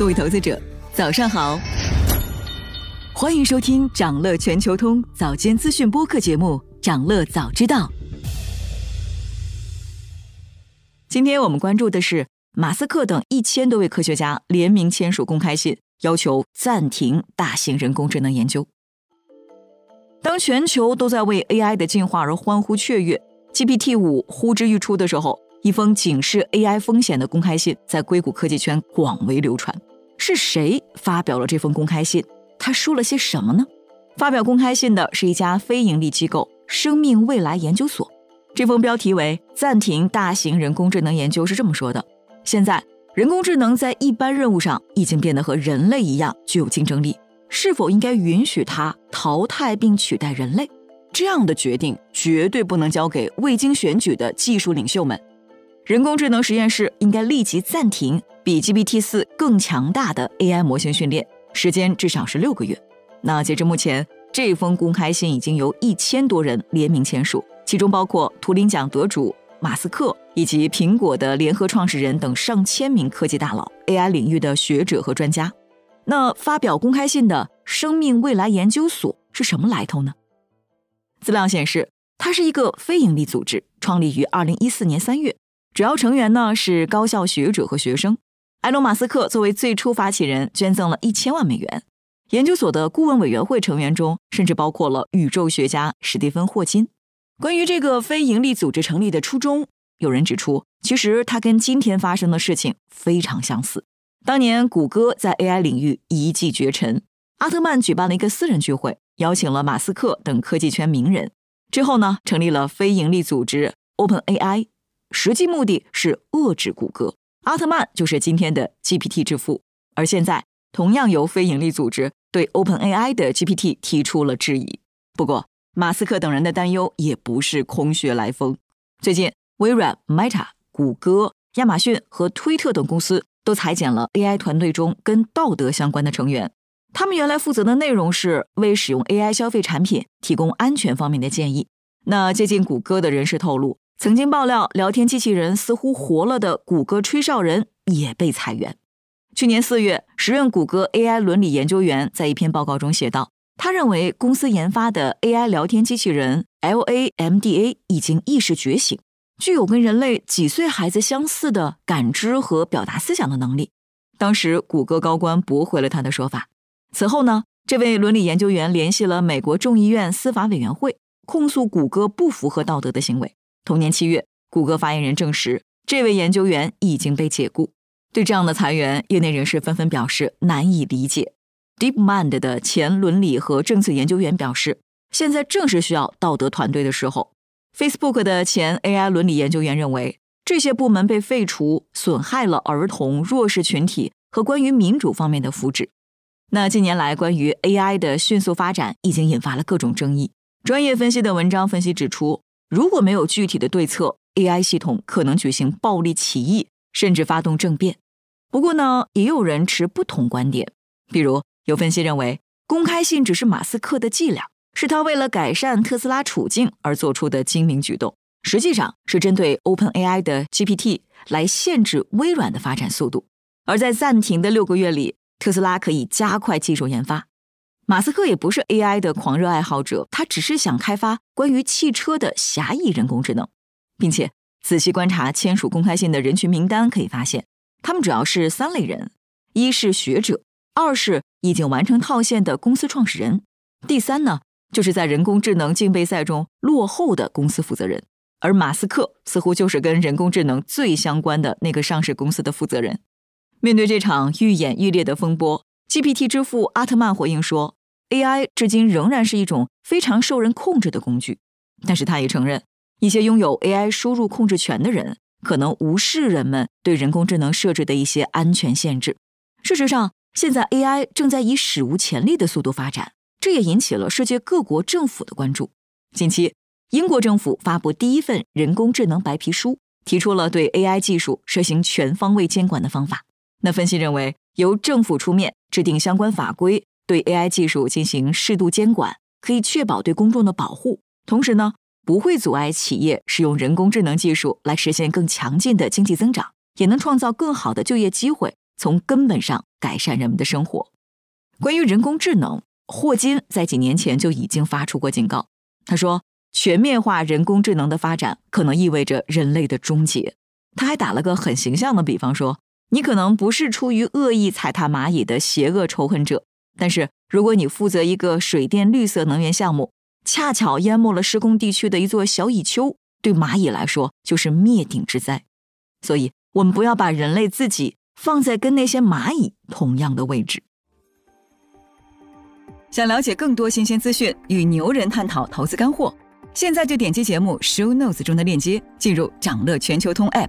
各位投资者，早上好！欢迎收听长乐全球通早间资讯播客节目《长乐早知道》。今天我们关注的是马斯克等一千多位科学家联名签署公开信，要求暂停大型人工智能研究。当全球都在为 AI 的进化而欢呼雀跃，GPT 五呼之欲出的时候，一封警示 AI 风险的公开信在硅谷科技圈广为流传。是谁发表了这封公开信？他说了些什么呢？发表公开信的是一家非营利机构——生命未来研究所。这封标题为“暂停大型人工智能研究”是这么说的：现在，人工智能在一般任务上已经变得和人类一样具有竞争力。是否应该允许它淘汰并取代人类？这样的决定绝对不能交给未经选举的技术领袖们。人工智能实验室应该立即暂停比 GPT 四更强大的 AI 模型训练，时间至少是六个月。那截至目前，这封公开信已经由一千多人联名签署，其中包括图灵奖得主马斯克以及苹果的联合创始人等上千名科技大佬、AI 领域的学者和专家。那发表公开信的生命未来研究所是什么来头呢？资料显示，它是一个非营利组织，创立于二零一四年三月，主要成员呢是高校学者和学生。埃隆·马斯克作为最初发起人，捐赠了一千万美元。研究所的顾问委员会成员中，甚至包括了宇宙学家史蒂芬·霍金。关于这个非营利组织成立的初衷，有人指出，其实它跟今天发生的事情非常相似。当年谷歌在 AI 领域一骑绝尘，阿特曼举办了一个私人聚会，邀请了马斯克等科技圈名人。之后呢，成立了非营利组织 OpenAI，实际目的是遏制谷歌。阿特曼就是今天的 GPT 之父。而现在，同样由非营利组织对 OpenAI 的 GPT 提出了质疑。不过，马斯克等人的担忧也不是空穴来风。最近，微软、Meta、谷歌、亚马逊和推特等公司。都裁减了 AI 团队中跟道德相关的成员。他们原来负责的内容是为使用 AI 消费产品提供安全方面的建议。那接近谷歌的人士透露，曾经爆料聊天机器人似乎活了的谷歌吹哨人也被裁员。去年四月，时任谷歌 AI 伦理研究员在一篇报告中写道，他认为公司研发的 AI 聊天机器人 LaMDA 已经意识觉醒。具有跟人类几岁孩子相似的感知和表达思想的能力。当时，谷歌高官驳回了他的说法。此后呢，这位伦理研究员联系了美国众议院司法委员会，控诉谷歌不符合道德的行为。同年七月，谷歌发言人证实，这位研究员已经被解雇。对这样的裁员，业内人士纷纷表示难以理解。DeepMind 的前伦理和政策研究员表示，现在正是需要道德团队的时候。Facebook 的前 AI 伦理研究员认为，这些部门被废除，损害了儿童、弱势群体和关于民主方面的福祉。那近年来，关于 AI 的迅速发展已经引发了各种争议。专业分析的文章分析指出，如果没有具体的对策，AI 系统可能举行暴力起义，甚至发动政变。不过呢，也有人持不同观点。比如，有分析认为，公开信只是马斯克的伎俩。是他为了改善特斯拉处境而做出的精明举动，实际上是针对 OpenAI 的 GPT 来限制微软的发展速度。而在暂停的六个月里，特斯拉可以加快技术研发。马斯克也不是 AI 的狂热爱好者，他只是想开发关于汽车的狭义人工智能，并且仔细观察签署公开信的人群名单，可以发现他们主要是三类人：一是学者，二是已经完成套现的公司创始人，第三呢？就是在人工智能竞备赛中落后的公司负责人，而马斯克似乎就是跟人工智能最相关的那个上市公司的负责人。面对这场愈演愈烈的风波，GPT 之父阿特曼回应说：“AI 至今仍然是一种非常受人控制的工具。”但是他也承认，一些拥有 AI 输入控制权的人可能无视人们对人工智能设置的一些安全限制。事实上，现在 AI 正在以史无前例的速度发展。这也引起了世界各国政府的关注。近期，英国政府发布第一份人工智能白皮书，提出了对 AI 技术实行全方位监管的方法。那分析认为，由政府出面制定相关法规，对 AI 技术进行适度监管，可以确保对公众的保护，同时呢，不会阻碍企业使用人工智能技术来实现更强劲的经济增长，也能创造更好的就业机会，从根本上改善人们的生活。关于人工智能，霍金在几年前就已经发出过警告。他说，全面化人工智能的发展可能意味着人类的终结。他还打了个很形象的比方，说你可能不是出于恶意踩踏蚂蚁的邪恶仇恨者，但是如果你负责一个水电绿色能源项目，恰巧淹没了施工地区的一座小蚁丘，对蚂蚁来说就是灭顶之灾。所以，我们不要把人类自己放在跟那些蚂蚁同样的位置。想了解更多新鲜资讯，与牛人探讨投资干货，现在就点击节目 show notes 中的链接，进入掌乐全球通 app。